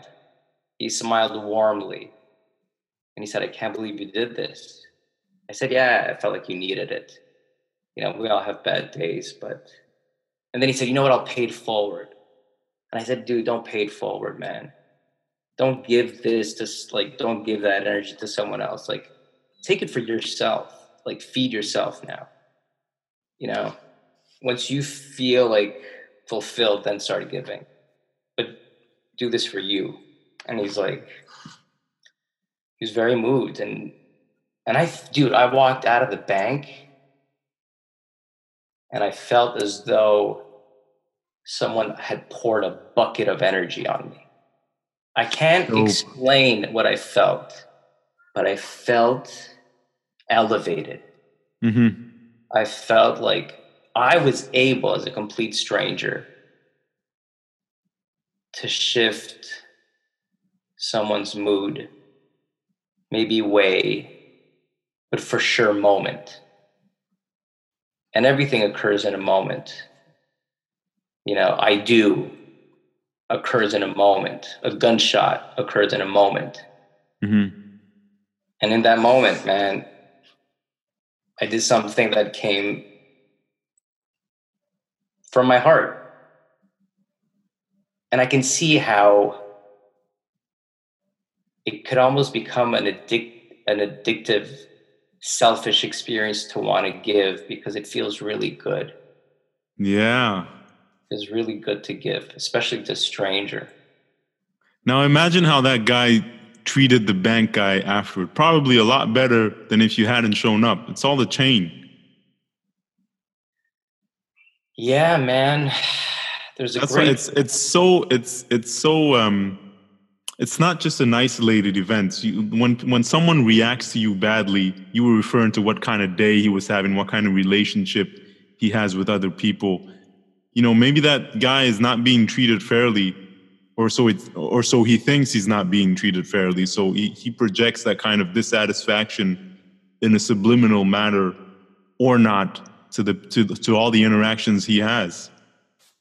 He smiled warmly. And he said, I can't believe you did this. I said, Yeah, I felt like you needed it. You know, we all have bad days, but. And then he said, You know what? I'll pay it forward. And I said, dude, don't pay it forward, man. Don't give this to like, don't give that energy to someone else. Like, take it for yourself. Like, feed yourself now. You know, once you feel like fulfilled, then start giving. But do this for you. And he's like, he was very moved. And, and I, dude, I walked out of the bank and I felt as though someone had poured a bucket of energy on me. I can't oh. explain what I felt, but I felt elevated. Mm-hmm. I felt like I was able, as a complete stranger, to shift someone's mood, maybe way, but for sure moment. And everything occurs in a moment you know, I do occurs in a moment. A gunshot occurs in a moment.
hmm
And in that moment, man, I did something that came from my heart. And I can see how it could almost become an addict an addictive selfish experience to want to give because it feels really good.
Yeah.
It's really good to give, especially to a stranger.
Now imagine how that guy treated the bank guy afterward. Probably a lot better than if you hadn't shown up. It's all the chain.
Yeah, man. (sighs) There's a
That's why it's it's so it's it's so um it's not just an isolated event. You, when when someone reacts to you badly, you were referring to what kind of day he was having, what kind of relationship he has with other people. You know, maybe that guy is not being treated fairly, or so it or so he thinks he's not being treated fairly. So he, he projects that kind of dissatisfaction in a subliminal manner, or not to the to to all the interactions he has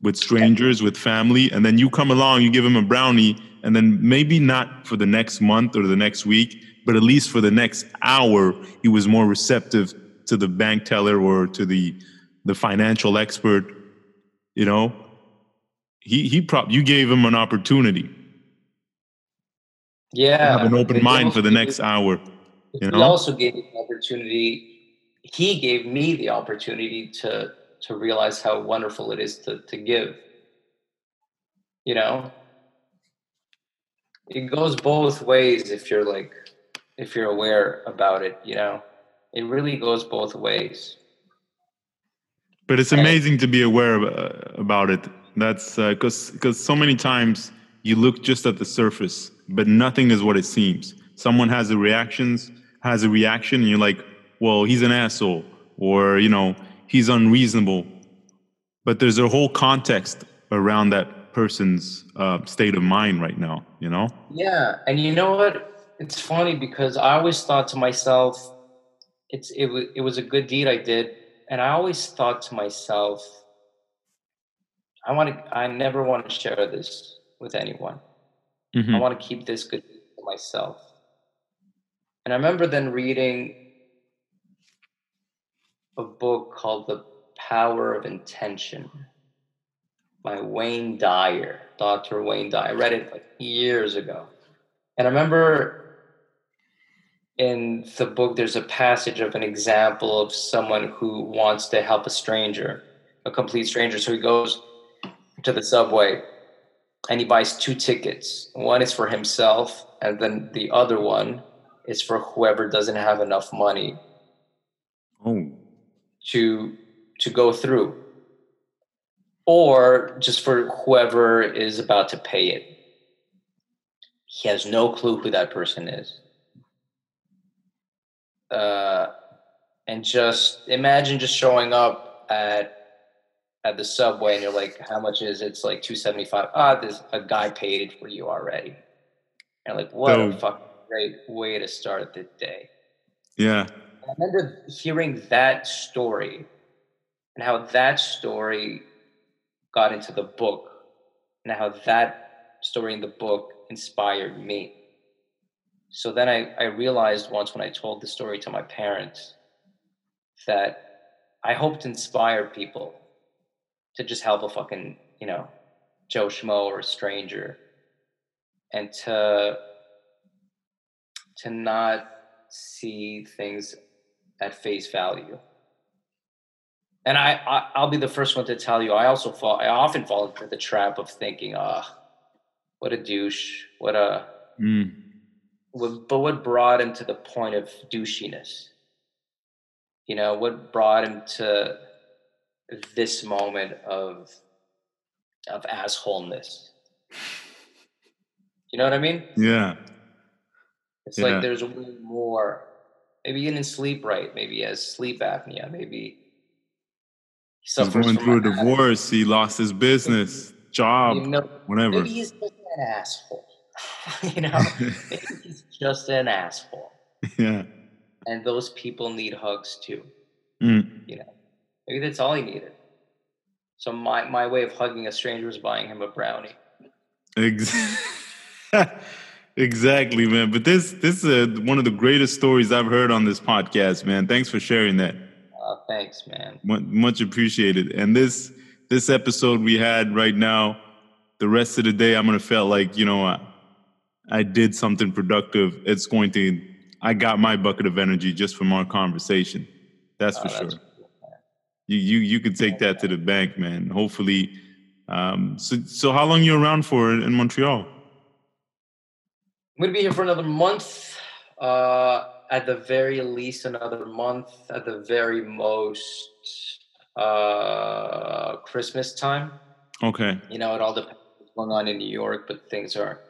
with strangers, with family, and then you come along, you give him a brownie, and then maybe not for the next month or the next week, but at least for the next hour, he was more receptive to the bank teller or to the the financial expert. You know, he he prop you gave him an opportunity,
yeah.
have an open mind for the next hour.
he
you know?
also gave me the opportunity. He gave me the opportunity to to realize how wonderful it is to to give. You know, it goes both ways if you're like if you're aware about it. You know, it really goes both ways.
But it's
And-
amazing to be aware of, uh, about it. That's because because so many times you look just at the surface, but nothing is what it seems. Someone has a reactions has a reaction, and you're like, "Well, he's an asshole," or you know, "He's unreasonable." But there's a whole context around that person's uh, state of mind right now. You know?
Yeah, and you know what? It's funny because I always thought to myself, it's it was it was a good deed I did, and I always thought to myself, I want to. I never want to share this with anyone. I
Mhm.
want to keep this good to myself. And I remember then reading a book called The Power of Intention by Wayne Dyer, Dr. Wayne Dyer. I read it like years ago. And I remember in the book, there's a passage of an example of someone who wants to help a stranger, a complete stranger. So he goes to the subway and he buys two tickets. One is for himself, and then the other one is for whoever doesn't have enough money
Oh,
to to go through or just for whoever is about to pay it. He has no clue who that person is. Uh, and just imagine just showing up at at the subway and you're like how much is it? it's like 275 ah this a guy paid it for you already and like what a fucking great way to start the day
yeah.
I remember hearing that story and how that story got into the book and how that story in the book inspired me. So then I, I realized once when I told the story to my parents that I hope to inspire people to just help a fucking, you know, Joe Schmo or a stranger and to to not see things at face value. And I, I I'll be the first one to tell you I also fall I often fall into the trap of thinking, ah, what a douche, what a
Mm.
what, but what brought him to the point of douchiness? You know, what brought him to this moment of of assholeness? You know what I mean?
Yeah.
It's
Yeah.
like there's a way more. Maybe he didn't sleep right. Maybe he has sleep apnea. Maybe he
He's going through a divorce. He lost his business, job,
You know,
whatever.
maybe he's just an asshole. (laughs) you know, (laughs) maybe he's just an asshole.
yeah.
And those people need hugs too.
Mm.
Maybe that's all he needed. So my, my way of hugging a stranger was buying him a brownie. (laughs)
Exactly, man. But this this is uh, one of the greatest stories I've heard on this podcast, man. Thanks for sharing that.
Uh, thanks, man.
Much, much appreciated. And this this episode we had right now, the rest of the day, I'm gonna feel like you know I, I did something productive. It's going to. I got my bucket of energy just from our conversation. That's for
Oh,
sure.
that's man.
You you you could take that to the bank, man. Hopefully. Um, so so how long you around for in Montreal?
I'm gonna be here for another month. Uh, at the very least, another month. At the very most, uh, Christmas time.
Okay.
You know, it all depends what's going on in New York, but things are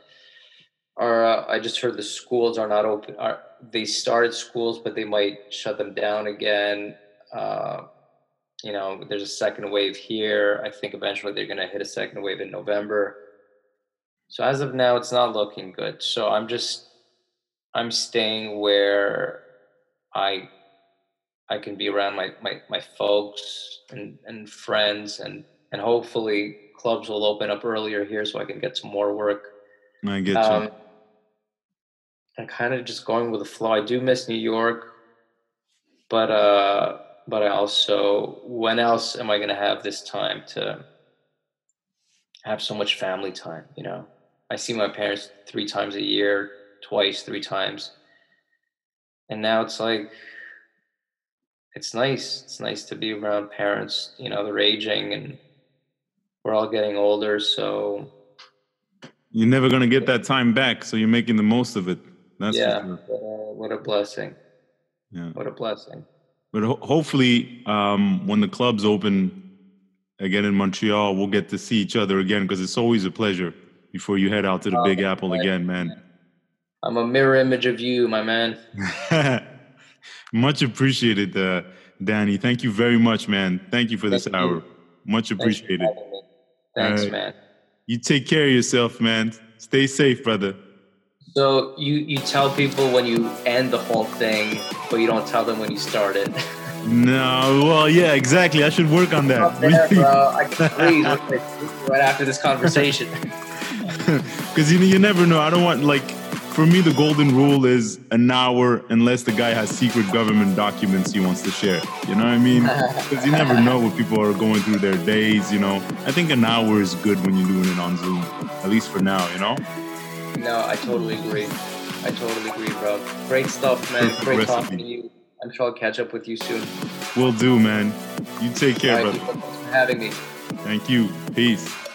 are. Uh, I just heard the schools are not open. Are they started schools, but they might shut them down again. Uh, you know, there's a second wave here. I think eventually they're going to hit a second wave in November. So as of now, it's not looking good. So I'm just, I'm staying where I, I can be around my my my folks and and friends and and hopefully clubs will open up earlier here so I can get some more work.
I get you.
I'm kind of just going with the flow. I do miss New York, but uh, but I also, when else am I going to have this time to have so much family time? You know, I see my parents three times a year, twice, three times, and now it's like it's nice. It's nice to be around parents. You know, they're aging and we're all getting older, so
You're never gonna get that time back, so you're making the most of it. That's
yeah,
sure.
what a, what a blessing.
Yeah.
What a blessing.
But ho- hopefully, um, when the clubs open again in Montreal, we'll get to see each other again because it's always a pleasure before you head out to the
Oh,
Big Apple
right.
again, man.
I'm a mirror image of you, my man. (laughs)
much appreciated, uh, Danny. Thank you very much, man. Thank you for this
you.
hour. Much appreciated.
me. Thanks,
Alright.
man.
You take care of yourself, man. Stay safe, brother.
So you you tell people when you end the whole thing, but you don't tell them when you started.
No, well, yeah, exactly. I should work on that.
There, (laughs) bro. I can right after this conversation. (laughs)
Because you, you never know. I don't want like for me the golden rule is an hour unless the guy has secret government documents he wants to share. You know what I mean? (laughs) Because you never know what people are going through their days. You know, I think an hour is good when you're doing it on Zoom, at least for now. You know.
No, I totally agree. I totally agree, bro. Great stuff, man.
Perfect
Great
recipe.
talking to you. I'm sure I'll catch up with you soon.
Will do, man. You take care,
All right,
brother.
thanks for having me.
Thank you. Peace.